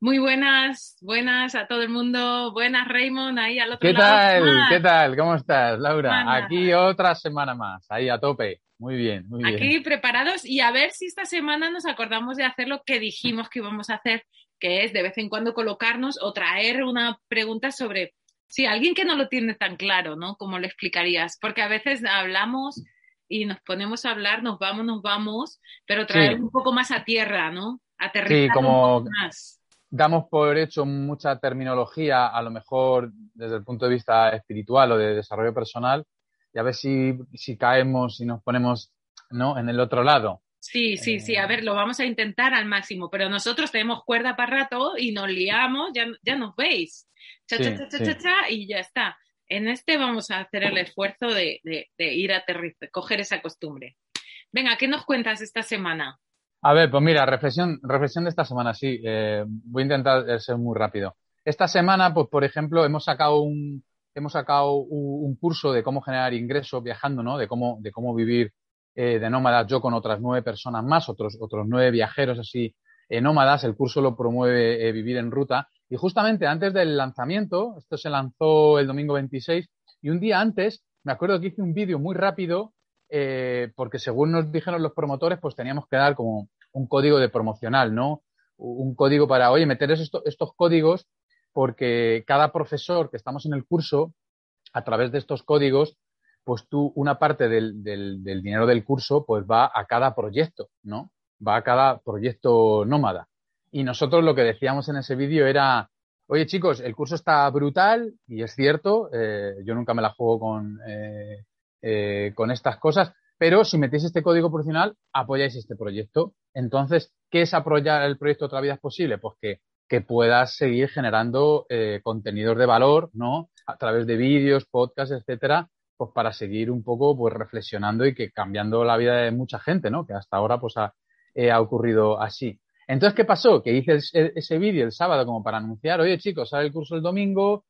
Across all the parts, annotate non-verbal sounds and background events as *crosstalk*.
Muy buenas, buenas a todo el mundo. Buenas, Raymond, ahí al otro ¿Qué lado. tal? ¿Qué tal? ¿Cómo estás, Laura? Semana. Aquí otra semana más, ahí a tope. Muy bien, muy bien. Aquí preparados y a ver si esta semana nos acordamos de hacer lo que dijimos que íbamos a hacer, que es de vez en cuando colocarnos o traer una pregunta sobre, sí, alguien que no lo tiene tan claro, ¿no? ¿Cómo lo explicarías? Porque a veces hablamos y nos ponemos a hablar, nos vamos, nos vamos, pero traer Sí. un poco más a tierra, ¿no? Aterrizar Sí, como- un poco más. Damos por hecho mucha terminología, a lo mejor desde el punto de vista espiritual o de desarrollo personal, y a ver si, si caemos y nos ponemos ¿no? en el otro lado. Sí, sí, sí, a Eh. ver, lo vamos a intentar al máximo, pero nosotros tenemos cuerda para rato y nos liamos, ya, ya nos veis. Cha, cha, Sí, cha, cha, sí. cha, cha, y ya está. En este vamos a hacer el esfuerzo de, de, de ir a aterrizar, coger esa costumbre. Venga, ¿qué nos cuentas esta semana? A ver, pues mira, reflexión, reflexión de esta semana, sí. eh, voy a intentar eh, ser muy rápido. Esta semana, pues por ejemplo, hemos sacado un, hemos sacado un, curso de cómo generar ingresos viajando, ¿no? De cómo, de cómo vivir eh, de nómadas yo con otras nueve personas más, otros, otros nueve viajeros así eh, nómadas. El curso lo promueve Vivir en Ruta. Y justamente antes del lanzamiento, esto se lanzó el domingo 26, y un día antes, me acuerdo que hice un vídeo muy rápido eh, porque según nos dijeron los promotores, pues teníamos que dar como un código de promocional, ¿no? Un código para, oye, meter esto- estos códigos porque cada profesor que estamos en el curso, a través de estos códigos, pues tú, una parte del, del- del dinero del curso, pues va a cada proyecto, ¿no? Va a cada proyecto nómada. Y nosotros lo que decíamos en ese vídeo era, oye chicos, el curso está brutal y es cierto, eh, yo nunca me la juego con, eh, eh, con estas cosas, pero si metéis este código profesional, apoyáis este proyecto. Entonces, ¿qué es apoyar el proyecto Otra Vida es Posible? Pues que, puedas seguir generando eh, contenidos de valor, ¿no? A través de vídeos, podcasts, etcétera, pues para seguir un poco pues reflexionando y que cambiando la vida de mucha gente, ¿no? Que hasta ahora pues ha, eh, ocurrido así. Entonces, ¿qué pasó? Que hice ese vídeo el sábado como para anunciar, oye chicos, sale el curso el domingo,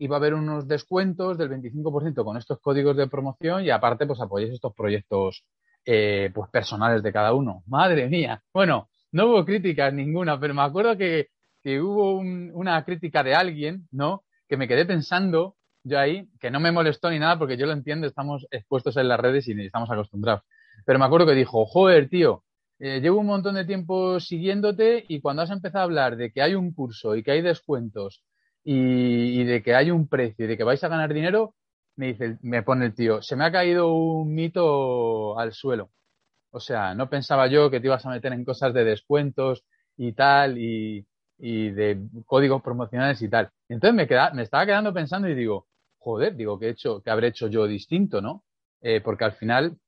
y va a haber unos descuentos del 25% con estos códigos de promoción y aparte pues apoyéis estos proyectos eh, pues personales de cada uno. Madre mía. Bueno, no hubo críticas ninguna, pero me acuerdo que, que hubo un- una crítica de alguien, ¿no? Que me quedé pensando yo ahí, que no me molestó ni nada porque yo lo entiendo, estamos expuestos en las redes y estamos acostumbrados. Pero me acuerdo que dijo, joder, tío, eh, llevo un montón de tiempo siguiéndote y cuando has empezado a hablar de que hay un curso y que hay descuentos y, de que hay un precio y de que vais a ganar dinero, me dice, me pone el tío, se me ha caído un mito al suelo. O sea, no pensaba yo que te ibas a meter en cosas de descuentos y tal, y, de códigos promocionales y tal. Entonces me, queda, me estaba quedando pensando y digo, joder, digo, ¿qué, he hecho, qué habré hecho yo distinto, no? Eh, porque al final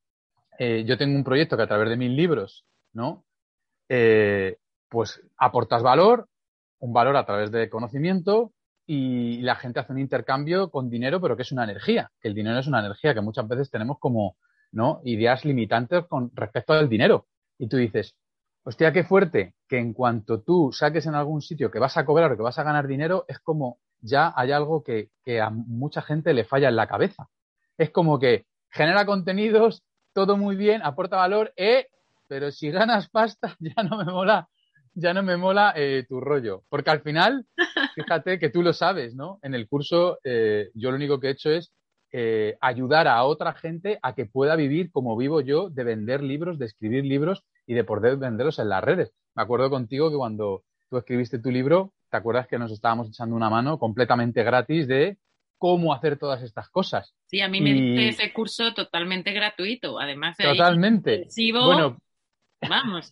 eh, yo tengo un proyecto que a través de mis libros, ¿no? Eh, pues aportas valor, un valor a través de conocimiento y la gente hace un intercambio con dinero, pero que es una energía, que el dinero es una energía que muchas veces tenemos como, ¿no? Ideas limitantes con respecto al dinero. Y tú dices, hostia, qué fuerte, que en cuanto tú saques en algún sitio que vas a cobrar o que vas a ganar dinero, es como ya hay algo que, que a mucha gente le falla en la cabeza. Es como que genera contenidos, todo muy bien, aporta valor, eh, pero si ganas pasta *laughs* ya no me mola, ya no me mola eh, tu rollo. Porque al final, *laughs* fíjate que tú lo sabes, ¿no? En el curso eh, yo lo único que he hecho es eh, ayudar a otra gente a que pueda vivir como vivo yo, de vender libros, de escribir libros y de poder venderlos en las redes. Me acuerdo contigo que cuando tú escribiste tu libro, ¿te acuerdas que nos estábamos echando una mano completamente gratis de cómo hacer todas estas cosas? Sí, a mí me Y- diste ese curso totalmente gratuito, además Totalmente. intensivo, Bueno, vamos.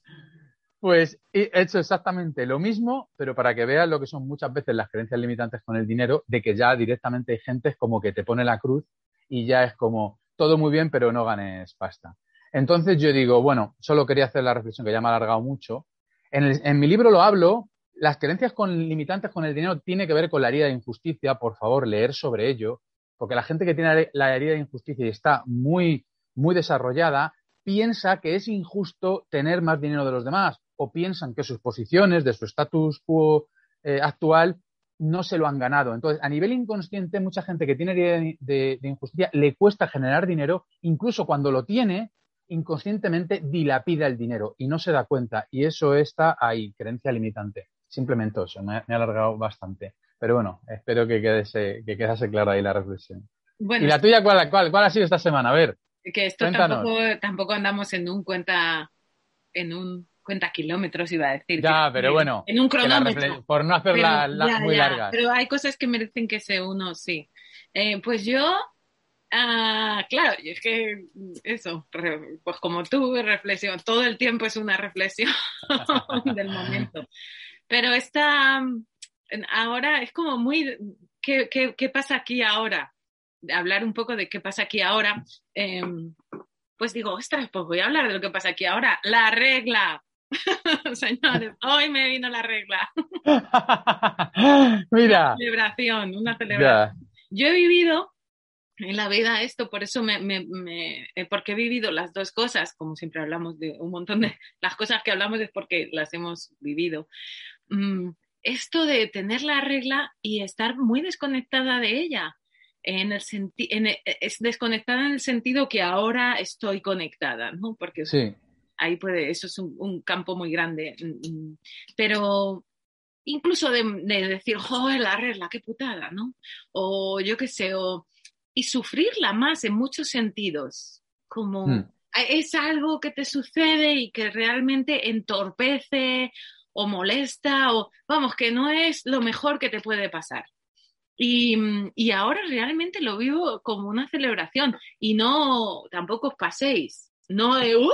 Pues he hecho exactamente lo mismo, pero para que veas lo que son muchas veces las creencias limitantes con el dinero, de que ya directamente hay gente como que te pone la cruz y ya es como todo muy bien, pero no ganes pasta. Entonces yo digo, bueno, solo quería hacer la reflexión que ya me ha alargado mucho. En, el- en mi libro lo hablo, las creencias con, limitantes con el dinero tiene que ver con la herida de injusticia, por favor, leer sobre ello, porque la gente que tiene la herida de injusticia y está muy, muy desarrollada, piensa que es injusto tener más dinero de los demás o piensan que sus posiciones de su status quo eh, actual no se lo han ganado. Entonces, a nivel inconsciente, mucha gente que tiene herida de, de- de injusticia le cuesta generar dinero, incluso cuando lo tiene, inconscientemente dilapida el dinero y no se da cuenta. Y eso está ahí, creencia limitante. Simplemente eso, me, he alargado bastante. Pero bueno, espero que quedase, que quedase clara ahí la reflexión. ¿Y la tuya cuál, cuál, cuál ha sido esta semana? A ver. Que esto tampoco, tampoco andamos en un cuenta, en un cuenta kilómetros, iba a decir. Ya, pero bueno. En un cronómetro. Por no hacerla muy larga. Pero hay cosas que merecen que se uno, sí. Eh, pues yo, ah, claro, y es que eso, pues como tú, reflexión, todo el tiempo es una reflexión *laughs* del momento. Pero esta, ahora es como muy, ¿qué, qué, qué pasa aquí ahora? hablar un poco de qué pasa aquí ahora, em, pues digo, ostras, pues voy a hablar de lo que pasa aquí ahora. La regla. *laughs* Señores, hoy me vino la regla. *laughs* Mira. Una celebración, una celebración. Yo he vivido en la vida esto, por eso me, me, eh, porque he vivido las dos cosas, como siempre hablamos de un montón de *laughs* las cosas que hablamos es porque las hemos vivido. Mm, esto de tener la regla y estar muy desconectada de ella en el e, es desconectada en el sentido que ahora estoy conectada, ¿no? Porque ahí puede, eso es un, campo muy grande. Mm, mm. Pero incluso de, decir, joder, la regla, qué putada, ¿no? O yo qué sé, o, y sufrirla más en muchos sentidos, como hmm. es algo que te sucede y que realmente entorpece o molesta, o vamos, que no es lo mejor que te puede pasar. Y, ahora realmente lo vivo como una celebración y no, tampoco os paséis, no de, ¡uh!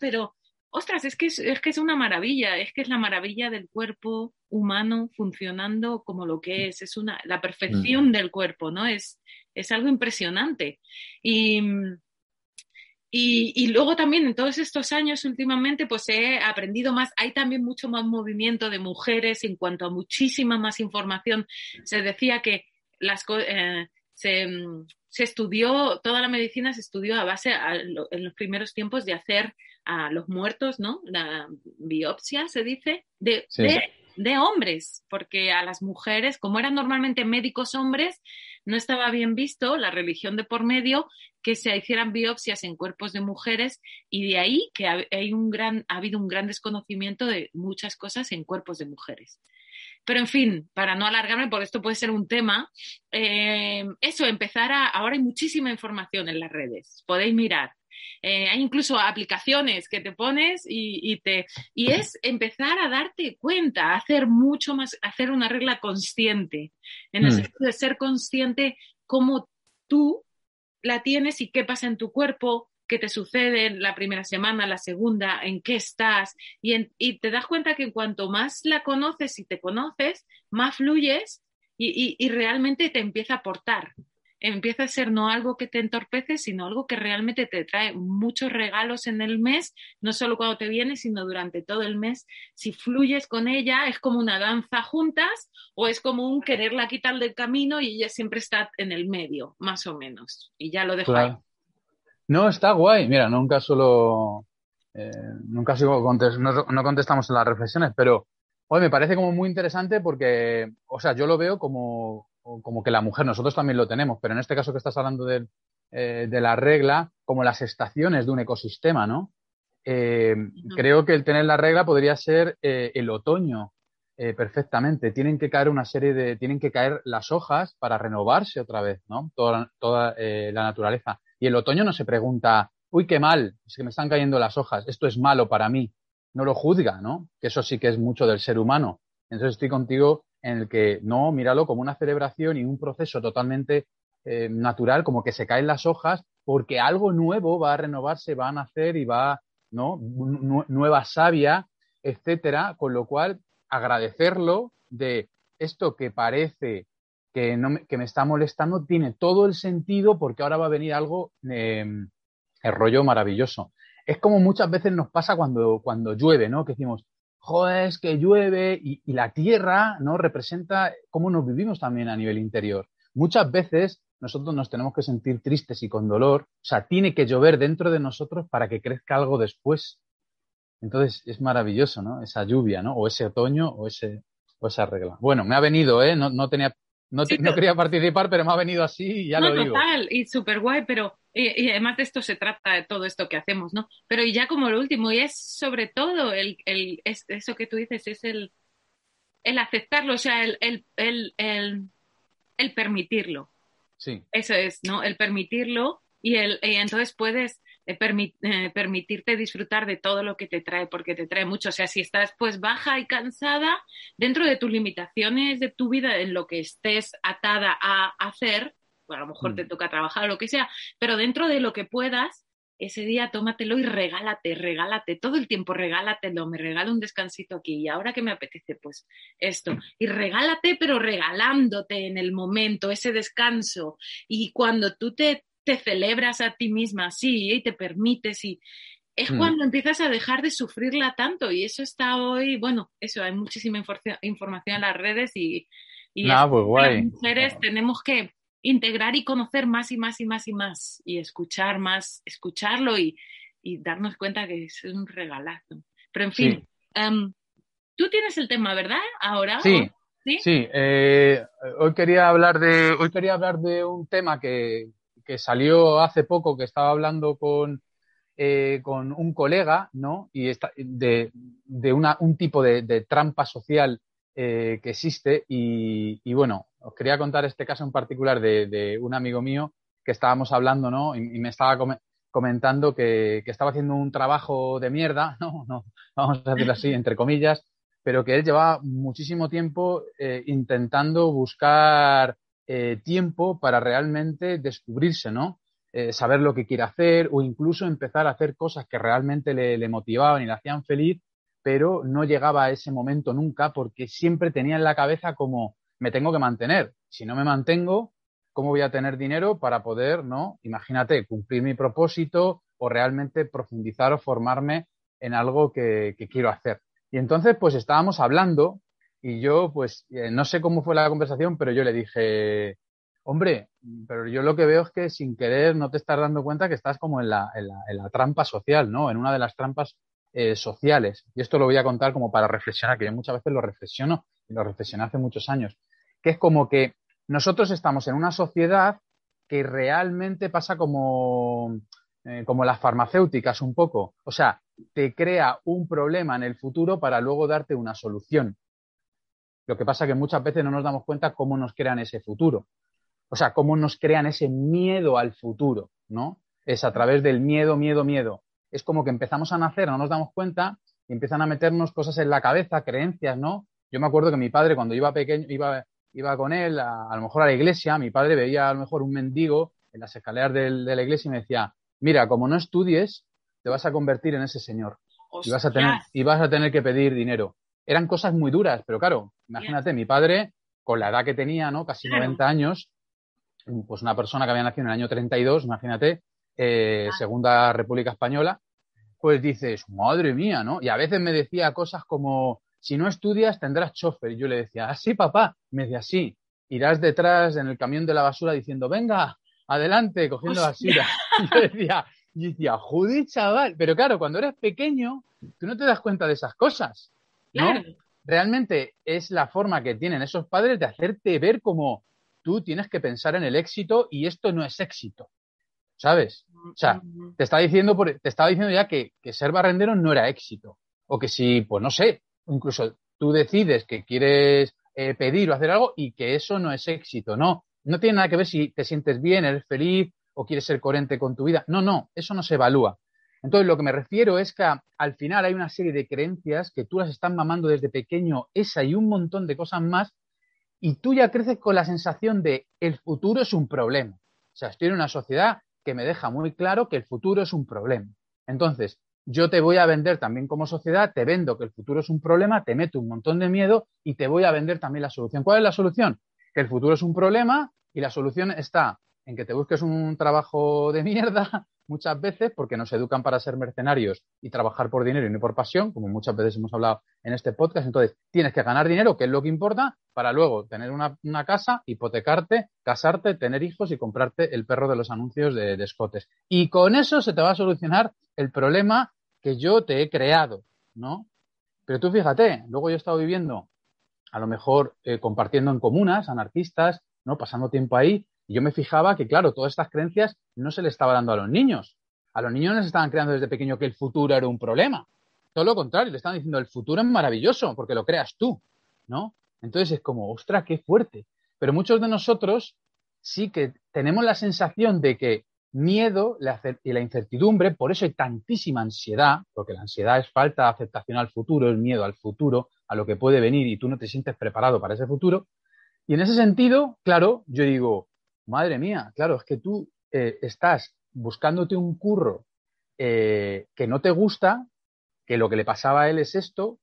Pero, ostras, es que es, que es una maravilla, es que es la maravilla del cuerpo humano funcionando como lo que es, es una, la perfección mm. del cuerpo, ¿no? Es, es algo impresionante. Y, y, luego también en todos estos años últimamente pues he aprendido más, hay también mucho más movimiento de mujeres en cuanto a muchísima más información. Se decía que las, eh, se, se, estudió, toda la medicina se estudió a base en los primeros tiempos de hacer a los muertos, ¿no? La biopsia se dice, de, de, de hombres, porque a las mujeres, como eran normalmente médicos hombres, no estaba bien visto la religión de por medio que se hicieran biopsias en cuerpos de mujeres y de ahí que hay un gran, ha habido un gran desconocimiento de muchas cosas en cuerpos de mujeres. Pero en fin, para no alargarme, porque esto puede ser un tema, eh, eso, empezar a, ahora hay muchísima información en las redes, podéis mirar. Eh, hay incluso aplicaciones que te pones y, te, y es empezar a darte cuenta, hacer mucho más, hacer una regla consciente, en el mm. sentido de ser consciente cómo tú la tienes y qué pasa en tu cuerpo, qué te sucede en la primera semana, la segunda, en qué estás, y, y te das cuenta que cuanto más la conoces y te conoces, más fluyes y, realmente te empieza a aportar empieza a ser no algo que te entorpece, sino algo que realmente te trae muchos regalos en el mes, no solo cuando te vienes, sino durante todo el mes. Si fluyes con ella, es como una danza juntas o es como un quererla quitar del camino y ella siempre está en el medio, más o menos. Y ya lo dejo ahí. No, está guay. Mira, nunca solo... Eh, nunca sigo no, no contestamos en las reflexiones, pero hoy me parece como muy interesante porque, o sea, yo lo veo como como que la mujer, nosotros también lo tenemos, pero en este caso que estás hablando eh, de, la regla, como las estaciones de un ecosistema, ¿no? Eh, creo que el tener la regla podría ser eh, el otoño perfectamente. Tienen que caer una serie de, tienen que caer las hojas para renovarse otra vez, ¿no? Toda, toda la naturaleza. Y el otoño no se pregunta, uy, qué mal, es que me están cayendo las hojas, esto es malo para mí. No lo juzga, ¿no? Que eso sí que es mucho del ser humano. Entonces estoy contigo en el que no, míralo como una celebración y un proceso totalmente eh, natural, como que se caen las hojas, porque algo nuevo va a renovarse, va a nacer y va, ¿no? nueva savia, etcétera, con lo cual agradecerlo de esto que parece que, me, está molestando tiene todo el sentido porque ahora va a venir algo, eh, el rollo maravilloso. Es como muchas veces nos pasa cuando, cuando llueve, ¿no? Que decimos, joder, es que llueve y, la tierra, ¿no? Representa cómo nos vivimos también a nivel interior. Muchas veces nosotros nos tenemos que sentir tristes y con dolor, o sea, tiene que llover dentro de nosotros para que crezca algo después. Entonces es maravilloso, ¿no? Esa lluvia, ¿no? O ese otoño o, ese, o esa regla. Bueno, me ha venido, ¿eh? No, no tenía no, quería participar, pero me ha venido así y ya lo digo. Total, y súper guay, pero y, además de esto se trata de todo esto que hacemos, ¿no? Pero y ya como lo último, y es sobre todo el, el es, eso que tú dices, es el el aceptarlo, o sea, el, el, el, el, permitirlo. Sí. Eso es, ¿no? El permitirlo y, el, y entonces puedes eh, eh, permitirte disfrutar de todo lo que te trae, porque te trae mucho. O sea, si estás pues baja y cansada, dentro de tus limitaciones de tu vida, en lo que estés atada a hacer, pues a lo mejor te mm. toca trabajar o lo que sea, pero dentro de lo que puedas, ese día tómatelo y regálate, regálate, todo el tiempo regálatelo, me regalo un descansito aquí y ahora que me apetece, pues esto, y regálate, pero regalándote en el momento, ese descanso. Y cuando tú te, te celebras a ti misma, sí, y te permites, y es mm. cuando empiezas a dejar de sufrirla tanto. Y eso está hoy, bueno, eso, hay muchísima información en las redes y, y pues las mujeres tenemos que integrar y conocer más y más y más y más y escuchar más, escucharlo y, darnos cuenta que es un regalazo. Pero en fin, em, tú tienes el tema, ¿verdad? Ahora. Sí. Sí, eh, hoy quería hablar de hoy quería hablar de un tema que, salió hace poco que estaba hablando con eh, con un colega, ¿no? Y de, de una, un tipo de, trampa social eh, que existe y, bueno, os quería contar este caso en particular de, un amigo mío que estábamos hablando, ¿no? Y, me estaba comentando que, estaba haciendo un trabajo de mierda, *laughs* ¿no? no vamos a decirlo así, entre comillas, pero que él llevaba muchísimo tiempo eh, intentando buscar eh, tiempo para realmente descubrirse, ¿no? Eh, saber lo que quiere hacer o incluso empezar a hacer cosas que realmente le motivaban y le hacían feliz, pero no llegaba a ese momento nunca porque siempre tenía en la cabeza como me tengo que mantener. Si no me mantengo, ¿cómo voy a tener dinero para poder, no? Imagínate, cumplir mi propósito o realmente profundizar o formarme en algo que, quiero hacer. Y entonces, pues estábamos hablando y yo, pues, eh, no sé cómo fue la conversación, pero yo le dije, hombre, pero yo lo que veo es que sin querer no te estás dando cuenta que estás como en la, en la, trampa social, ¿no? En una de las trampas eh, sociales. Y esto lo voy a contar como para reflexionar, que yo muchas veces lo reflexiono y lo reflexioné hace muchos años que es como que nosotros estamos en una sociedad que realmente pasa como, eh, como las farmacéuticas un poco. O sea, te crea un problema en el futuro para luego darte una solución. Lo que pasa es que muchas veces no nos damos cuenta cómo nos crean ese futuro. O sea, cómo nos crean ese miedo al futuro, ¿no? Es a través del miedo, miedo, miedo. Es como que empezamos a nacer, no nos damos cuenta y empiezan a meternos cosas en la cabeza, creencias, ¿no? Yo me acuerdo que mi padre cuando iba pequeño, iba, iba con él a, lo mejor a la iglesia, mi padre veía a lo mejor un mendigo en las escaleras de la iglesia y me decía, mira, como no estudies, te vas a convertir en ese señor y vas, a tener, y vas a tener que pedir dinero. Eran cosas muy duras, pero claro, imagínate, mi padre, con la edad que tenía, ¿no? Casi 90 años, pues una persona que había nacido en el año 32, imagínate, eh, Segunda República Española, pues dices, madre mía, ¿no? Y a veces me decía cosas como, si no estudias tendrás chofer. Y yo le decía, así, ah, papá. Me decía, sí, irás detrás en el camión de la basura diciendo, venga, adelante, cogiendo basura. *laughs* Y yo decía, y decía, joder, chaval. Pero claro, cuando eres pequeño, tú no te das cuenta de esas cosas. ¿No? Realmente es la forma que tienen esos padres de hacerte ver como tú tienes que pensar en el éxito y esto no es éxito. ¿Sabes? O sea, te está diciendo, te estaba diciendo ya que, que ser barrendero no era éxito. O que si, pues no sé, incluso tú decides que quieres eh, pedir o hacer algo y que eso no es éxito, no. No tiene nada que ver si te sientes bien, eres feliz o quieres ser coherente con tu vida. No, no, eso no se evalúa. Entonces, lo que me refiero es que al final hay una serie de creencias que tú las estás mamando desde pequeño, esa y un montón de cosas más, y tú ya creces con la sensación de el futuro es un problema. O sea, estoy en una sociedad que me deja muy claro que el futuro es un problema. Entonces, yo te voy a vender también como sociedad, te vendo que el futuro es un problema, te meto un montón de miedo y te voy a vender también la solución. ¿Cuál es la solución? Que el futuro es un problema y la solución está en que te busques un trabajo de mierda muchas veces porque nos educan para ser mercenarios y trabajar por dinero y no por pasión, como muchas veces hemos hablado en este podcast. Entonces, tienes que ganar dinero, que es lo que importa, para luego tener una, casa, hipotecarte, casarte, tener hijos y comprarte el perro de los anuncios de, de escotes. Y con eso se te va a solucionar el problema que yo te he creado, ¿no? Pero tú fíjate, luego yo he estado viviendo, a lo mejor eh, compartiendo en comunas, anarquistas, ¿no? Pasando tiempo ahí, y yo me fijaba que, claro, todas estas creencias no se le estaba dando a los niños. A los niños les estaban creando desde pequeño que el futuro era un problema. Todo lo contrario, le estaban diciendo el futuro es maravilloso porque lo creas tú. ¿no? Entonces es como, ostra, qué fuerte. Pero muchos de nosotros sí que tenemos la sensación de que miedo y la incertidumbre, por eso hay tantísima ansiedad, porque la ansiedad es falta de aceptación al futuro, es miedo al futuro, a lo que puede venir y tú no te sientes preparado para ese futuro. Y en ese sentido, claro, yo digo, madre mía, claro, es que tú eh, estás buscándote un curro eh, que no te gusta, que lo que le pasaba a él es esto,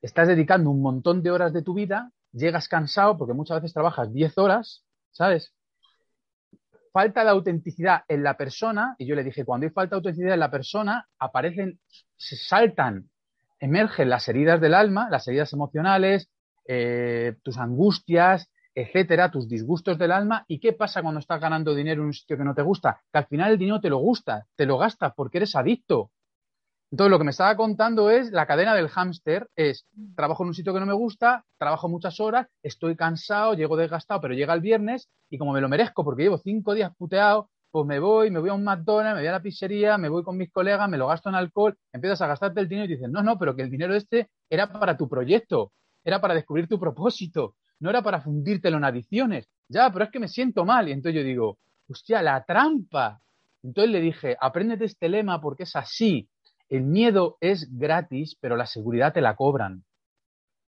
estás dedicando un montón de horas de tu vida, llegas cansado porque muchas veces trabajas 10 horas, ¿sabes? falta de autenticidad en la persona, y yo le dije, cuando hay falta de autenticidad en la persona, aparecen, se saltan, emergen las heridas del alma, las heridas emocionales, eh, tus angustias, etcétera, tus disgustos del alma. ¿Y qué pasa cuando estás ganando dinero en un sitio que no te gusta? Que al final el dinero te lo gusta, te lo gastas porque eres adicto. Entonces, lo que me estaba contando es la cadena del hámster, es trabajo en un sitio que no me gusta, trabajo muchas horas, estoy cansado, llego desgastado, pero llega el viernes y como me lo merezco porque llevo cinco días puteado, pues me voy, me voy a un McDonald's, me voy a la pizzería, me voy con mis colegas, me lo gasto en alcohol, empiezas a gastarte el dinero y dices, no, no, pero que el dinero este era para tu proyecto, era para descubrir tu propósito, no era para fundírtelo en adicciones. Ya, pero es que me siento mal. Y entonces yo digo, hostia, la trampa. Entonces le dije, apréndete este lema porque es así. El miedo es gratis, pero la seguridad te la cobran.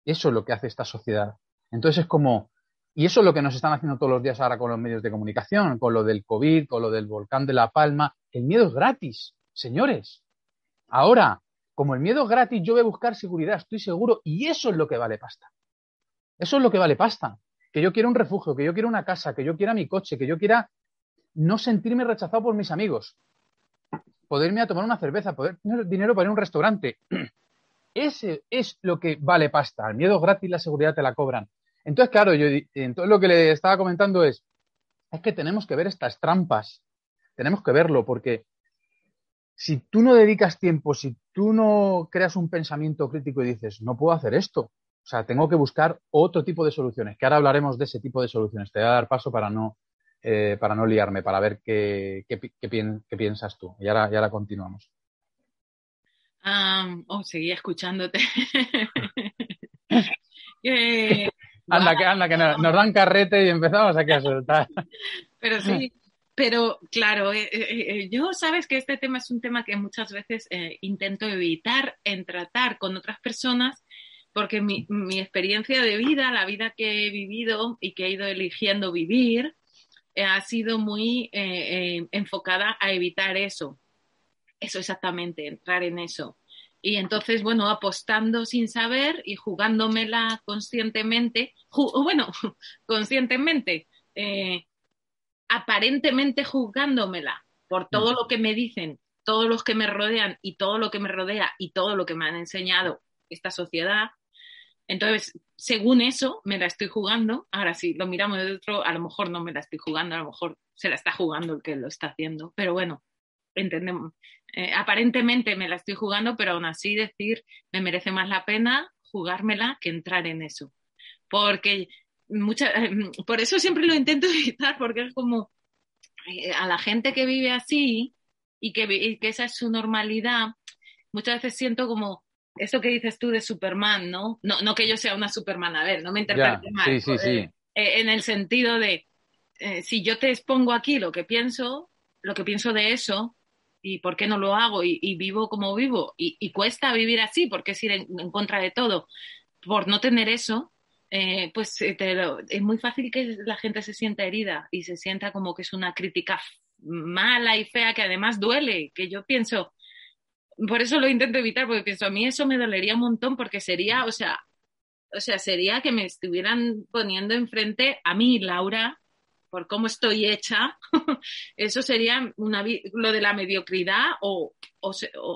Eso es lo que hace esta sociedad. Entonces es como, y eso es lo que nos están haciendo todos los días ahora con los medios de comunicación, con lo del COVID, con lo del volcán de La Palma. El miedo es gratis, señores. Ahora, como el miedo es gratis, yo voy a buscar seguridad, estoy seguro, y eso es lo que vale pasta. Eso es lo que vale pasta. Que yo quiera un refugio, que yo quiera una casa, que yo quiera mi coche, que yo quiera no sentirme rechazado por mis amigos poderme a tomar una cerveza, poder tener dinero para ir a un restaurante. *clears throat* Ese es lo que vale pasta. El miedo gratis, la seguridad te la cobran. Entonces, claro, yo entonces lo que le estaba comentando es, es que tenemos que ver estas trampas. Tenemos que verlo porque si tú no dedicas tiempo, si tú no creas un pensamiento crítico y dices, no puedo hacer esto, o sea, tengo que buscar otro tipo de soluciones, que ahora hablaremos de ese tipo de soluciones. Te voy a dar paso para no eh, para no liarme, para ver qué, piensas tú. Y ahora, ahora continuamos. oh, seguía escuchándote. *laughs* anda, que, anda, que nos, dan carrete y empezamos aquí a soltar. *laughs* Pero sí, pero claro, eh, eh, yo sabes que este tema es un tema que muchas veces intento evitar en tratar con otras personas porque mi, mi, experiencia de vida, la vida que he vivido y que he ido eligiendo vivir, eh, ha sido muy eh, eh, enfocada a evitar eso. Eso exactamente, entrar en eso. Y entonces, bueno, apostando sin saber y jugándomela conscientemente, bueno, *laughs* conscientemente, aparentemente jugándomela por todo lo que me dicen, todos los que me rodean y todo lo que me rodea y todo lo que me han enseñado esta sociedad, entonces, según eso, me la estoy jugando. Ahora, si lo miramos de otro, a lo mejor no me la estoy jugando, a lo mejor se la está jugando el que lo está haciendo. Pero bueno, entendemos. Eh, aparentemente me la estoy jugando, pero aún así decir, me merece más la pena jugármela que entrar en eso. Porque mucha, por eso siempre lo intento *laughs* evitar, porque es como eh, a la gente que vive así y que esa es su normalidad, muchas veces siento como eso que dices tú de Superman, ¿no? No, no que yo sea una Superman, a ver, no me interpretes mal. Sí, sí, sí. Eh, eh, en el sentido de, eh, si yo te expongo aquí lo que pienso, lo que pienso de eso, y por qué no lo hago, y, vivo como vivo, y, cuesta vivir así, porque es ir en, contra de todo, por no tener eso, pues es muy fácil que la gente se sienta herida y se sienta como que es una crítica mala y fea que además duele, que yo pienso, por eso lo intento evitar, porque pienso, a mí eso me dolería un montón porque sería, o sea, o sea, sería que me estuvieran poniendo enfrente a mí, Laura, por cómo estoy hecha, *laughs* eso sería una, lo de la mediocridad o,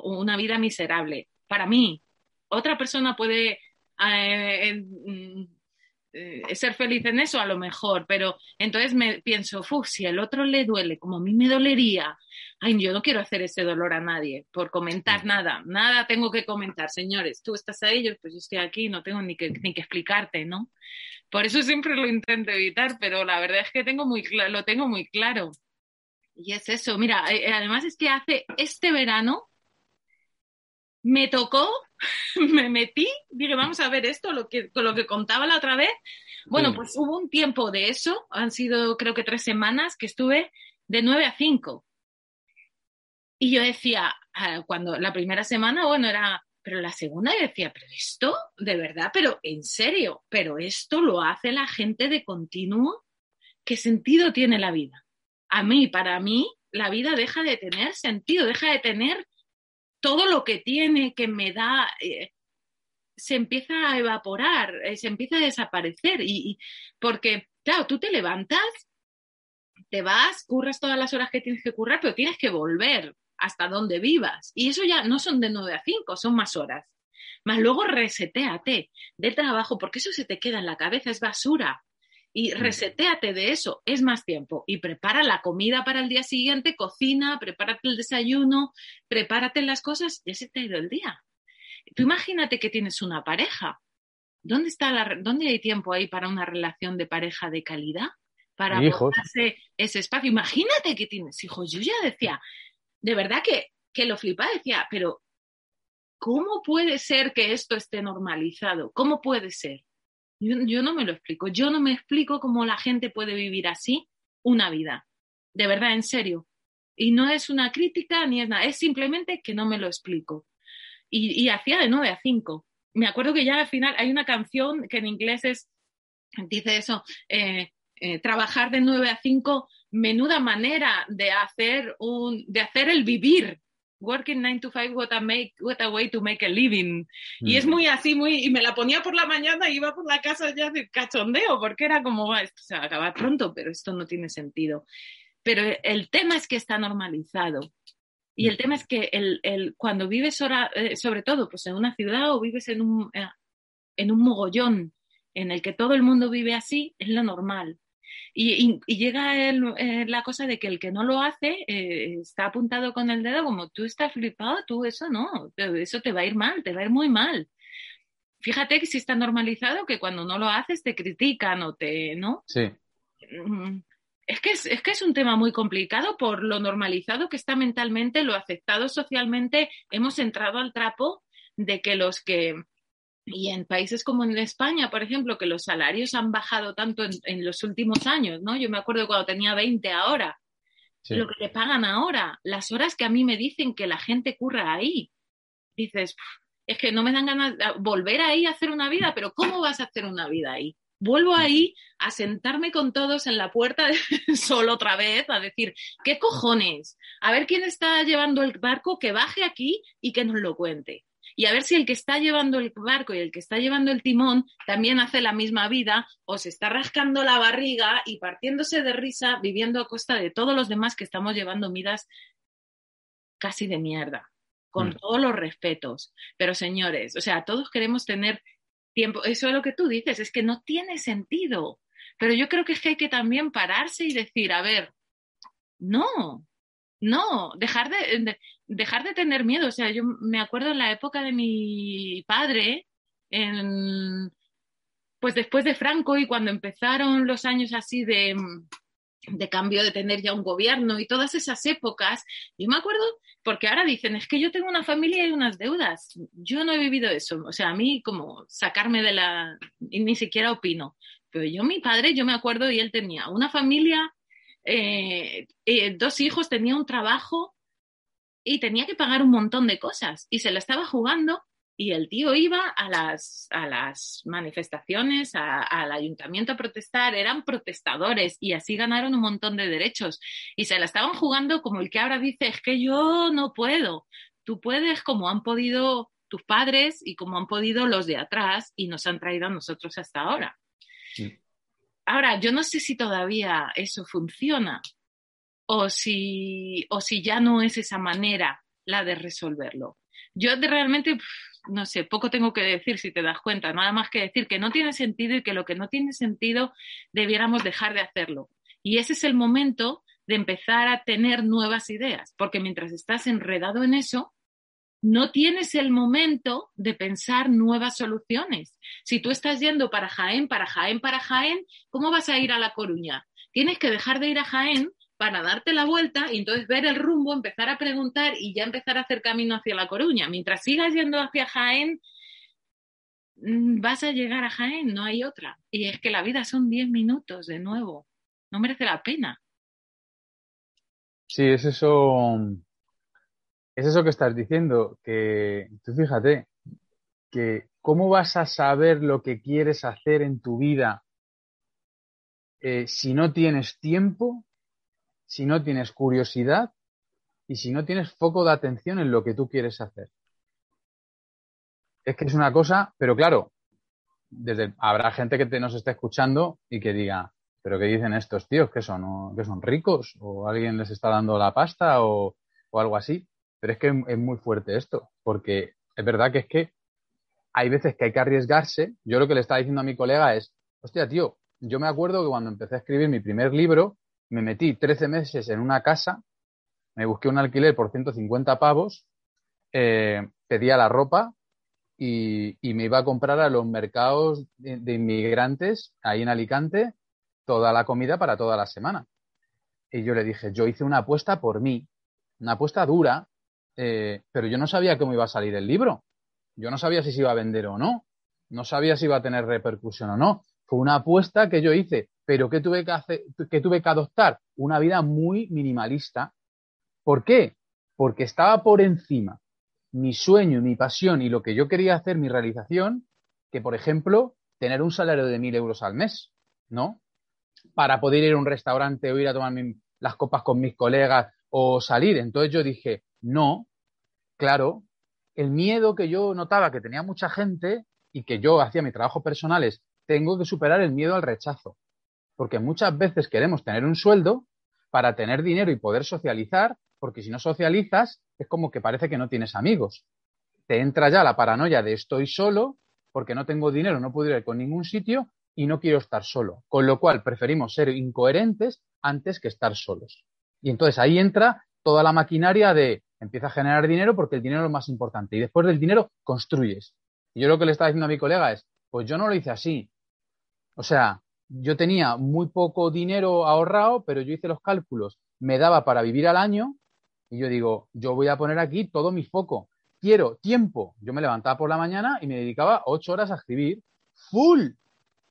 una vida miserable. Para mí, otra persona puede eh, eh, ser feliz en eso, a lo mejor, pero entonces me pienso, si al otro le duele como a mí me dolería, ay, yo no quiero hacer ese dolor a nadie por comentar nada, nada tengo que comentar, señores, tú estás ahí, yo, pues yo estoy aquí, no tengo ni que, ni que explicarte, ¿no? Por eso siempre lo intento evitar, pero la verdad es que tengo muy lo tengo muy claro. Y es eso, mira, eh, además es que hace este verano me tocó, *laughs* me metí, dije, vamos a ver esto, lo que, lo que contaba la otra vez. Bueno, pues hubo un tiempo de eso, han sido creo que tres semanas que estuve de nueve a cinco. Y yo decía, ah, cuando la primera semana, bueno, era, pero la segunda yo decía, pero esto, de verdad, pero en serio, pero esto lo hace la gente de continuo, ¿qué sentido tiene la vida? A mí, para mí, la vida deja de tener sentido, deja de tener todo lo que tiene, que me da, eh, se empieza a evaporar, eh, se empieza a desaparecer. Y, porque, claro, tú te levantas, te vas, curras todas las horas que tienes que currar, pero tienes que volver hasta donde vivas. Y eso ya no son de 9 a 5, son más horas. Más luego reseteate de trabajo, porque eso se te queda en la cabeza, es basura y mm. reseteate de eso, es más tiempo. Y prepara la comida para el día siguiente, cocina, prepárate el desayuno, prepárate las cosas, ya se te ha ido el día. Tú imagínate que tienes una pareja. ¿Dónde, está la, ¿Dónde hay tiempo ahí para una relación de pareja de calidad? Para darse ese espacio. Imagínate que tienes hijos. Yo ya decía, de verdad que, que lo flipaba, decía, pero ¿cómo puede ser que esto esté normalizado? ¿Cómo puede ser? Yo, no me lo explico. Yo no me explico cómo la gente puede vivir así una vida. De verdad, en serio. Y no es una crítica ni es nada. Es simplemente que no me lo explico. Y, hacía de 9 a 5. Me acuerdo que ya al final hay una canción que en inglés es, dice eso, eh, eh, trabajar de 9 a 5, menuda manera de hacer, un, de hacer el vivir working nine to five, what a, make, what a way to make a living. Y es mm. muy así, muy, y me la ponía por la mañana y iba por la casa ya de cachondeo, porque era como, esto se va a acabar pronto, pero esto no tiene sentido. Pero el tema es que está normalizado. Y el mm. tema es que el, el, cuando vives, eh, sobre todo, pues en una ciudad o vives en un, eh, en un mogollón en el que todo el mundo vive así, es lo normal. Y, llega eh, la cosa de que el que no lo hace eh, está apuntado con el dedo como tú estás flipado, tú eso no, eso te va a ir mal, te va a ir muy mal. Fíjate que si está normalizado que cuando no lo haces te critican o te, ¿no? Sí. Mm, es que es, es que es un tema muy complicado por lo normalizado que está mentalmente, lo aceptado socialmente. Hemos entrado al trapo de que los que y en países como en España, por ejemplo, que los salarios han bajado tanto en, los últimos años, ¿no? Yo me acuerdo cuando tenía 20 ahora, lo que te pagan ahora, las horas que a mí me dicen que la gente curra ahí. Dices, es que no me dan ganas de volver ahí a hacer una vida, pero ¿cómo vas a hacer una vida ahí? Vuelvo ahí a sentarme con todos en la puerta de *laughs* solo otra vez, a decir, ¿qué cojones? A ver quién está llevando el barco, que baje aquí y que nos lo cuente y a ver si el que está llevando el barco y el que está llevando el timón también hace la misma vida o se está rascando la barriga y partiéndose de risa viviendo a costa de todos los demás que estamos llevando vidas casi de mierda, con mm. todos los respetos. Pero señores, o sea, todos queremos tener tiempo, eso es lo que tú dices, es que no tiene sentido. Pero yo creo que es que hay que también pararse y decir, a ver, no, no, dejar de, dejar de tener miedo. O sea, yo me acuerdo en la época de mi padre, en, pues después de Franco y cuando empezaron los años así de, de cambio de tener ya un gobierno y todas esas épocas, yo me acuerdo, porque ahora dicen, es que yo tengo una familia y unas deudas. Yo no he vivido eso. O sea, a mí como sacarme de la... y ni siquiera opino. Pero yo, mi padre, yo me acuerdo y él tenía una familia eh, eh, dos hijos, tenía un trabajo y tenía que pagar un montón de cosas. Y se la estaba jugando y el tío iba a las, a las manifestaciones, al ayuntamiento a protestar, eran protestadores y así ganaron un montón de derechos. Y se la estaban jugando como el que ahora dice, es que yo no puedo, tú puedes como han podido tus padres y como han podido los de atrás y nos han traído a nosotros hasta ahora. Ahora, yo no sé si todavía eso funciona o si, o si ya no es esa manera la de resolverlo. Yo realmente, no sé, poco tengo que decir si te das cuenta, nada más que decir que no tiene sentido y que lo que no tiene sentido debiéramos dejar de hacerlo. Y ese es el momento de empezar a tener nuevas ideas, porque mientras estás enredado en eso, no tienes el momento de pensar nuevas soluciones. Si tú estás yendo para Jaén, para Jaén, para Jaén, ¿cómo vas a ir a La Coruña? Tienes que dejar de ir a Jaén para darte la vuelta y entonces ver el rumbo, empezar a preguntar y ya empezar a hacer camino hacia La Coruña. Mientras sigas yendo hacia Jaén, mm, vas a llegar a Jaén, no hay otra. Y es que la vida son 10 minutos de nuevo, no merece la pena. Sí, es eso, es eso que estás diciendo, que tú fíjate, que cómo vas a saber lo que quieres hacer en tu vida eh, si no tienes tiempo, si no tienes curiosidad y si no tienes foco de atención en lo que tú quieres hacer. Es que es una cosa, pero claro, desde, habrá gente que te nos esté escuchando y que diga, pero ¿qué dicen estos tíos? ¿Que son, son ricos? ¿O alguien les está dando la pasta o, o algo así? Pero es que es muy fuerte esto, porque es verdad que es que hay veces que hay que arriesgarse. Yo lo que le estaba diciendo a mi colega es, hostia, tío, yo me acuerdo que cuando empecé a escribir mi primer libro, me metí 13 meses en una casa, me busqué un alquiler por 150 pavos, eh, pedía la ropa y, me iba a comprar a los mercados de, inmigrantes ahí en Alicante toda la comida para toda la semana. Y yo le dije, yo hice una apuesta por mí, una apuesta dura, eh, pero yo no sabía cómo iba a salir el libro. Yo no sabía si se iba a vender o no. No sabía si iba a tener repercusión o no. Fue una apuesta que yo hice, pero que tuve que, hacer, que tuve que adoptar una vida muy minimalista. ¿Por qué? Porque estaba por encima mi sueño, mi pasión y lo que yo quería hacer, mi realización, que por ejemplo, tener un salario de mil euros al mes, ¿no? Para poder ir a un restaurante o ir a tomar las copas con mis colegas o salir. Entonces yo dije, no, claro, el miedo que yo notaba que tenía mucha gente y que yo hacía mi trabajo personales tengo que superar el miedo al rechazo. Porque muchas veces queremos tener un sueldo para tener dinero y poder socializar, porque si no socializas es como que parece que no tienes amigos. Te entra ya la paranoia de estoy solo, porque no tengo dinero, no puedo ir con ningún sitio y no quiero estar solo. Con lo cual preferimos ser incoherentes antes que estar solos. Y entonces ahí entra toda la maquinaria de empieza a generar dinero porque el dinero es lo más importante. Y después del dinero construyes. Y yo lo que le estaba diciendo a mi colega es, pues yo no lo hice así. O sea, yo tenía muy poco dinero ahorrado, pero yo hice los cálculos, me daba para vivir al año y yo digo, yo voy a poner aquí todo mi foco. Quiero tiempo. Yo me levantaba por la mañana y me dedicaba ocho horas a escribir full.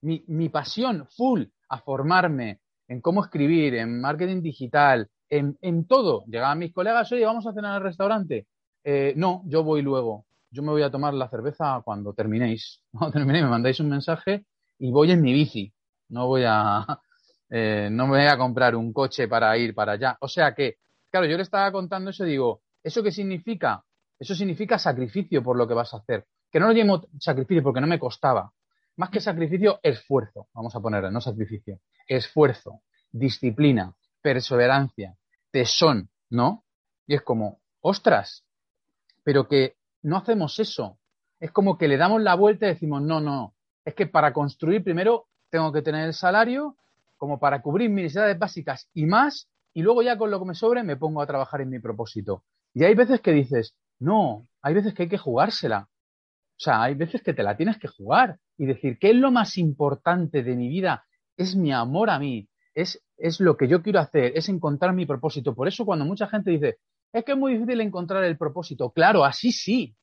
Mi, mi pasión full a formarme en cómo escribir, en marketing digital, en, todo. Llegaban mis colegas, oye, vamos a cenar al restaurante. Eh, no, yo voy luego. Yo me voy a tomar la cerveza cuando terminéis. *laughs* Cuando terminéis me mandáis un mensaje y voy en mi bici. No voy a, *laughs* eh, no me voy a comprar un coche para ir para allá. O sea que, claro, yo le estaba contando eso y digo, ¿eso qué significa? Eso significa sacrificio por lo que vas a hacer. Que no lo llamo sacrificio porque no me costaba. Más que sacrificio, esfuerzo. Vamos a ponerle, no sacrificio. Esfuerzo, disciplina, perseverancia, tesón, ¿no? Y es como, ostras, pero que no hacemos eso. Es como que le damos la vuelta y decimos, no, no, es que para construir primero tengo que tener el salario como para cubrir mis necesidades básicas y más, y luego ya con lo que me sobre me pongo a trabajar en mi propósito. Y hay veces que dices, no, hay veces que hay que jugársela. O sea, hay veces que te la tienes que jugar y decir, ¿qué es lo más importante de mi vida? Es mi amor a mí, es, es lo que yo quiero hacer, es encontrar mi propósito. Por eso cuando mucha gente dice, es que es muy difícil encontrar el propósito, claro, así sí,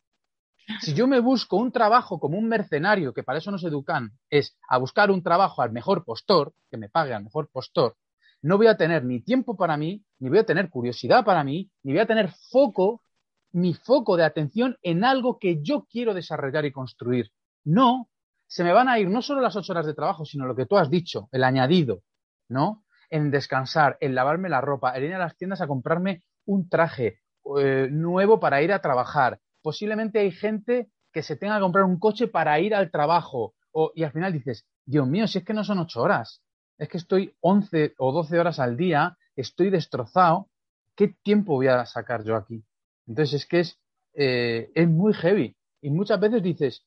si yo me busco un trabajo como un mercenario, que para eso nos educan, es a buscar un trabajo al mejor postor, que me pague al mejor postor, no voy a tener ni tiempo para mí, ni voy a tener curiosidad para mí, ni voy a tener foco, mi foco de atención en algo que yo quiero desarrollar y construir. No, se me van a ir no solo las ocho horas de trabajo, sino lo que tú has dicho, el añadido, ¿no? En descansar, en lavarme la ropa, en ir a las tiendas a comprarme un traje eh, nuevo para ir a trabajar, posiblemente hay gente que se tenga que comprar un coche para ir al trabajo. O, y al final dices, Dios mío, si es que no son ocho horas, es que estoy once o doce horas al día, estoy destrozado, ¿qué tiempo voy a sacar yo aquí? Entonces es que es, eh, es muy heavy. Y muchas veces dices,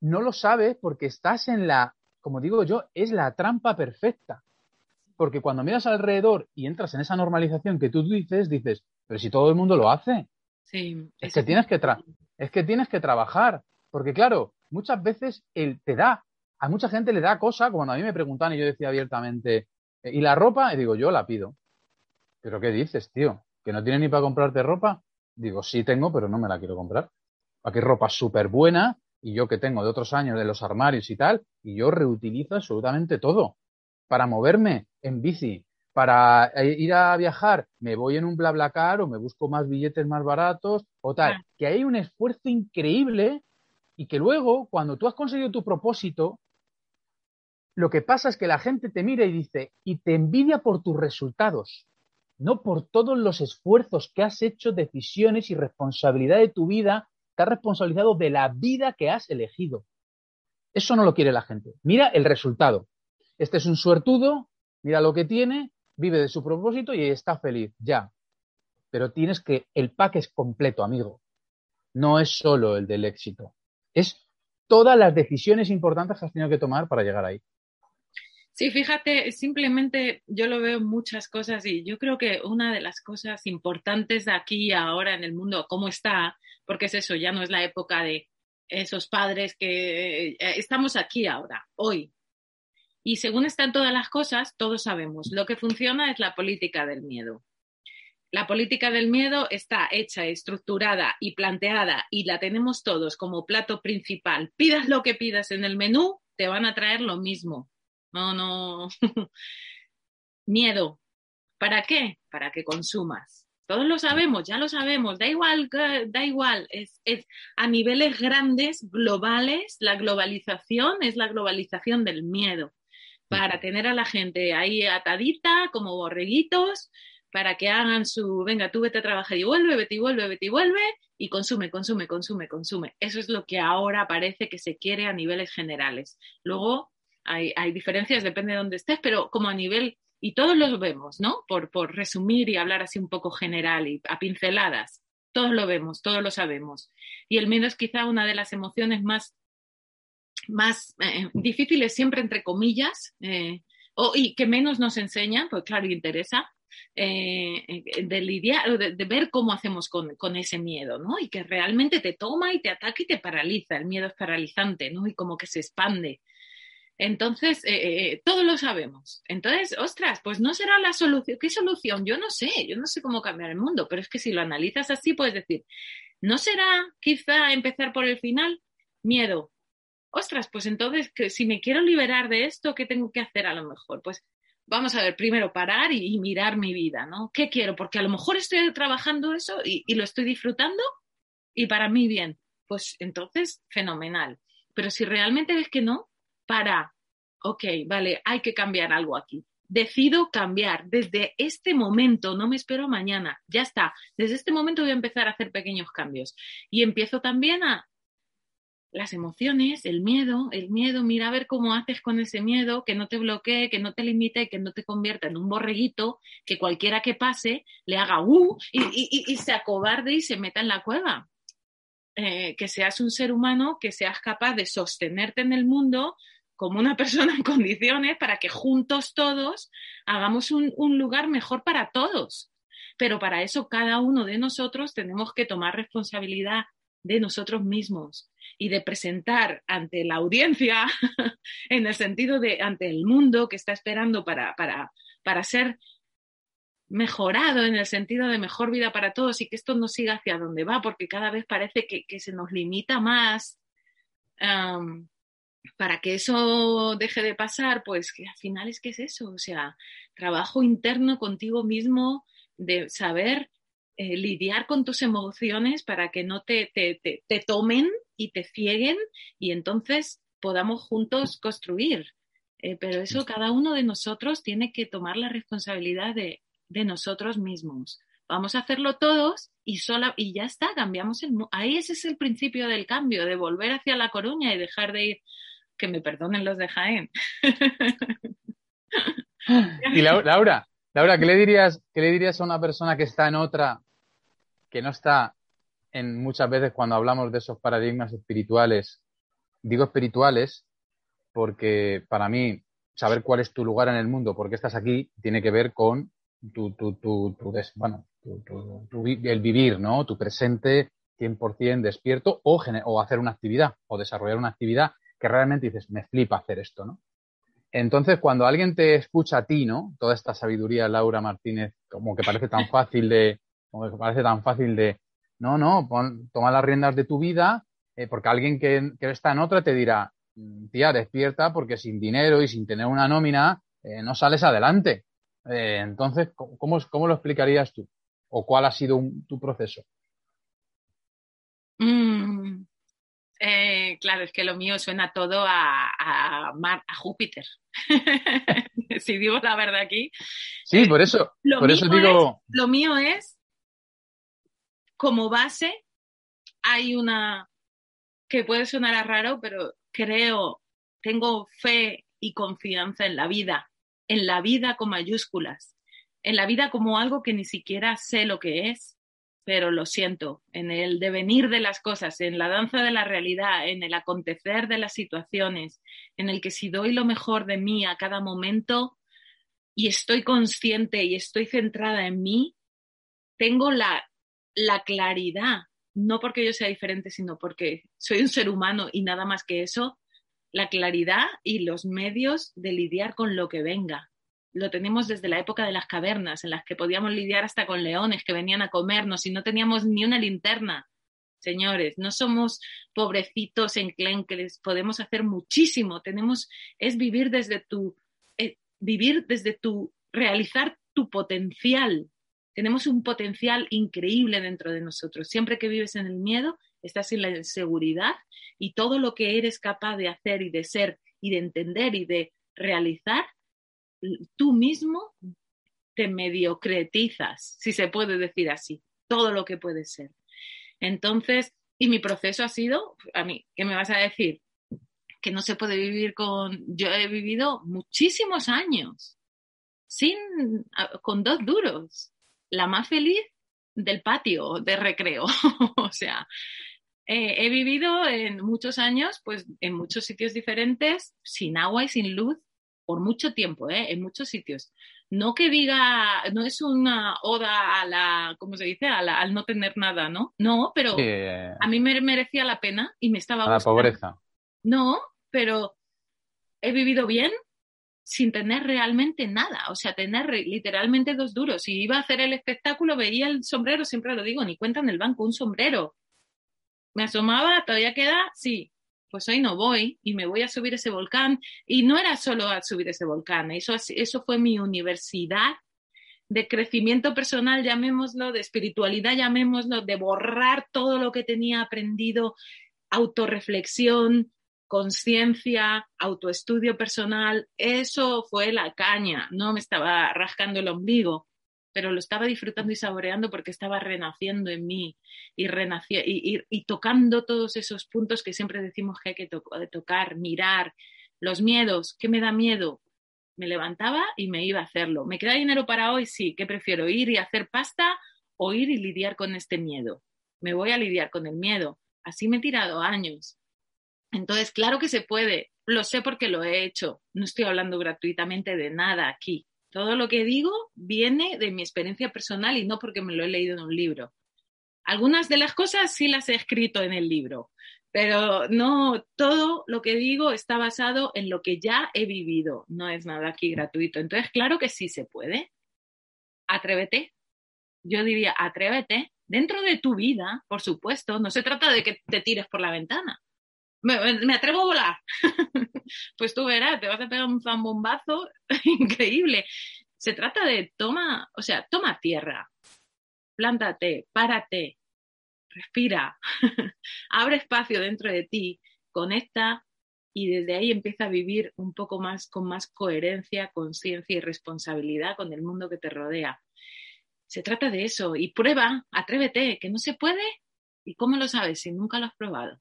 no lo sabes porque estás en la, como digo yo, es la trampa perfecta. Porque cuando miras alrededor y entras en esa normalización que tú dices, dices, pero si todo el mundo lo hace, es que tienes que es que tienes que trabajar, porque claro, muchas veces él te da, a mucha gente le da cosa, cuando a mí me preguntan y yo decía abiertamente, ¿y la ropa? Y digo, yo la pido. ¿pero qué dices, tío? ¿Que no tienes ni para comprarte ropa? Digo, sí tengo, pero no me la quiero comprar. Aquí ropa súper buena y yo que tengo de otros años de los armarios y tal, y yo reutilizo absolutamente todo. Para moverme en bici, para ir a viajar, me voy en un BlaBlaCar o me busco más billetes más baratos o tal. Que hay un esfuerzo increíble y que luego, cuando tú has conseguido tu propósito, lo que pasa es que la gente te mira y dice, y te envidia por tus resultados, no por todos los esfuerzos que has hecho, decisiones y responsabilidad de tu vida, te has responsabilizado de la vida que has elegido. Eso no lo quiere la gente. Mira el resultado. Este es un suertudo, mira lo que tiene, vive de su propósito y está feliz, ya. Pero tienes que, el pack es completo, amigo. No es solo el del éxito. Es todas las decisiones importantes que has tenido que tomar para llegar ahí. Sí, fíjate, simplemente yo lo veo muchas cosas y yo creo que una de las cosas importantes de aquí ahora en el mundo, cómo está, porque es eso, ya no es la época de esos padres que eh, estamos aquí ahora, hoy. Y según están todas las cosas, todos sabemos, lo que funciona es la política del miedo. La política del miedo está hecha, estructurada y planteada y la tenemos todos como plato principal. Pidas lo que pidas en el menú, te van a traer lo mismo no, no. *laughs* Miedo. ¿Para qué? Para que consumas. Todos lo sabemos, ya lo sabemos, da igual, da igual, es, a niveles grandes, globales, la globalización es la globalización del miedo, para tener a la gente ahí atadita como borreguitos, para que hagan su, venga, tú vete a trabajar y vuelve, vete y vuelve, vete y vuelve, y consume, consume, consume, consume. Eso es lo que ahora parece que se quiere a niveles generales. Luego, hay, diferencias, depende de dónde estés, pero como a nivel, y todos los vemos, ¿no? Por, por resumir y hablar así un poco general y a pinceladas, todos lo vemos, todos lo sabemos. Y el miedo es quizá una de las emociones más, más eh, difíciles, siempre entre comillas, eh, o, y que menos nos enseñan, pues claro, interesa, eh, de lidiar, de, ver cómo hacemos con, con, ese miedo, ¿no? Y que realmente te toma y te ataca y te paraliza. El miedo es paralizante, ¿no? Y como que se expande. Entonces, eh, eh, eh, todo lo sabemos. Entonces, ostras, pues no será la solución. ¿Qué solución? Yo no sé, yo no sé cómo cambiar el mundo, pero es que si lo analizas así, puedes decir, ¿no será quizá empezar por el final? Miedo. Ostras, pues entonces, que si me quiero liberar de esto, ¿qué tengo que hacer a lo mejor? Pues vamos a ver, primero parar y, mirar mi vida, ¿no? ¿Qué quiero? Porque a lo mejor estoy trabajando eso y, y lo estoy disfrutando y para mí bien. Pues entonces, fenomenal. Pero si realmente ves que no, para, ok, vale, hay que cambiar algo aquí. Decido cambiar desde este momento, no me espero mañana, ya está. Desde este momento voy a empezar a hacer pequeños cambios. Y empiezo también a las emociones, el miedo, el miedo, mira a ver cómo haces con ese miedo, que no te bloquee, que no te limite, que no te convierta en un borreguito, que cualquiera que pase le haga uh y, se acobarde y se meta en la cueva. Eh, que seas un ser humano, que seas capaz de sostenerte en el mundo como una *laughs* persona en condiciones para que juntos todos hagamos un, lugar mejor para todos. Pero para eso cada uno de nosotros tenemos que tomar responsabilidad de nosotros mismos y de presentar ante la audiencia, *laughs* en el sentido de ante el mundo que está esperando para, para, para ser mejorado en el sentido de mejor vida para todos y que esto no siga hacia donde va, porque cada vez parece que, se nos limita más para que eso deje de pasar, pues que al final es que es eso, o sea, trabajo interno contigo mismo de saber eh, lidiar con tus emociones para que no te, te, te, tomen y te cieguen y entonces podamos juntos construir. Eh, pero eso cada uno de nosotros tiene que tomar la responsabilidad de, de nosotros mismos. Vamos a hacerlo todos y, sola, y ya está, cambiamos el Ahí ese es el principio del cambio, de volver hacia La Coruña y dejar de ir que me perdonen los de Jaén. *laughs* y Laura, Laura, ¿qué le dirías, qué le dirías a una persona que está en otra, que no está en muchas veces cuando hablamos de esos paradigmas espirituales? Digo espirituales porque para mí saber cuál es tu lugar en el mundo, por qué estás aquí, tiene que ver con tu, tu, tu, bueno, el vivir, ¿no? Tu presente 100% despierto o, o hacer una actividad o desarrollar una actividad que realmente dices, me flipa hacer esto, ¿no? Entonces, cuando alguien te escucha a ti, ¿no? Toda esta sabiduría, Laura Martínez, como que parece tan fácil de, como que parece tan fácil de, no, no, toma las riendas de tu vida, eh, porque alguien que, está en otra te dirá, mm, tía, despierta porque sin dinero y sin tener una nómina eh, no sales adelante. Eh, entonces, ¿cómo, ¿cómo, lo explicarías tú? ¿O cuál ha sido tu proceso? Mm, claro, es que lo mío suena todo a, a, a Júpiter. *laughs* si digo la verdad aquí. Sí, por eso, por eso digo. lo mío es como base hay una que puede sonar a raro, pero creo, tengo fe y confianza en la vida, en la vida con mayúsculas, en la vida como algo que ni siquiera sé lo que es, pero lo siento, en el devenir de las cosas, en la danza de la realidad, en el acontecer de las situaciones, en el que si doy lo mejor de mí a cada momento y estoy consciente y estoy centrada en mí, tengo la la claridad, no porque yo sea diferente, sino porque soy un ser humano y nada más que eso, la claridad y los medios de lidiar con lo que venga. Lo tenemos desde la época de las cavernas, en las que podíamos lidiar hasta con leones que venían a comernos y no teníamos ni una linterna. Señores, no somos pobrecitos enclenques, podemos hacer muchísimo. Tenemos, es vivir desde tu, eh, vivir desde tu, realizar tu potencial, tenemos un potencial increíble dentro de nosotros. Siempre que vives en el miedo, estás en la inseguridad y todo lo que eres capaz de hacer y de ser y de entender y de realizar, tú mismo te mediocretizas, si se puede decir así, todo lo que puede ser. Entonces, y mi proceso ha sido, a mí, ¿qué me vas a decir? Que no se puede vivir con, yo he vivido muchísimos años sin, con dos duros, la más feliz del patio de recreo. *laughs* o sea, eh, he vivido en muchos años, pues en muchos sitios diferentes, sin agua y sin luz, por mucho tiempo, ¿eh? en muchos sitios. No que diga, no es una oda a la, ¿cómo se dice? A al no tener nada, ¿no? No, pero a mí me merecía la pena y me estaba... A la pobreza. No, pero he vivido bien, sin tener realmente nada, o sea, tener literalmente dos duros. Si iba a hacer el espectáculo, veía el sombrero, siempre lo digo, ni cuenta en el banco, un sombrero. Me asomaba, todavía queda, sí, pues hoy no voy y me voy a subir ese volcán. Y no era solo a subir ese volcán, eso, eso fue mi universidad de crecimiento personal, llamémoslo, de espiritualidad, llamémoslo, de borrar todo lo que tenía aprendido, autorreflexión, conciencia, autoestudio personal, eso fue la caña. No me estaba rascando el ombligo, pero lo estaba disfrutando y saboreando porque estaba renaciendo en mí y, y, tocando todos esos puntos que siempre decimos que hay que tocar, mirar, los miedos, ¿qué me da miedo? Me levantaba y me iba a hacerlo. ¿Me queda dinero para hoy? Sí. ¿Qué prefiero? ¿Ir y hacer pasta o ir y lidiar con este miedo? Me voy a lidiar con el miedo. Así me he tirado años entonces, claro que se puede, lo sé porque lo he hecho, no estoy hablando gratuitamente de nada aquí. Todo lo que digo viene de mi experiencia personal y no porque me lo he leído en un libro. Algunas de las cosas sí las he escrito en el libro, pero no todo lo que digo está basado en lo que ya he vivido, no es nada aquí gratuito. Entonces, claro que sí se puede. Atrévete. Yo diría, atrévete dentro de tu vida, por supuesto. No se trata de que te tires por la ventana me, atrevo a volar. *laughs* pues tú verás, te vas a pegar un zambombazo *laughs* increíble. Se trata de toma, o sea, toma tierra, plántate, párate, respira, *laughs* abre espacio dentro de ti, conecta y desde ahí empieza a vivir un poco más con más coherencia, conciencia y responsabilidad con el mundo que te rodea. Se trata de eso y prueba, atrévete, que no se puede. ¿Y cómo lo sabes si nunca lo has probado?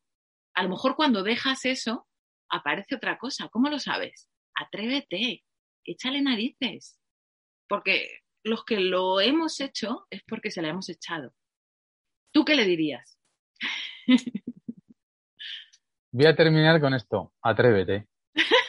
A lo mejor cuando dejas eso, aparece otra cosa. ¿Cómo lo sabes? Atrévete, échale narices. Porque los que lo hemos hecho es porque se la hemos echado. ¿Tú qué le dirías? Voy a terminar con esto. Atrévete. *laughs*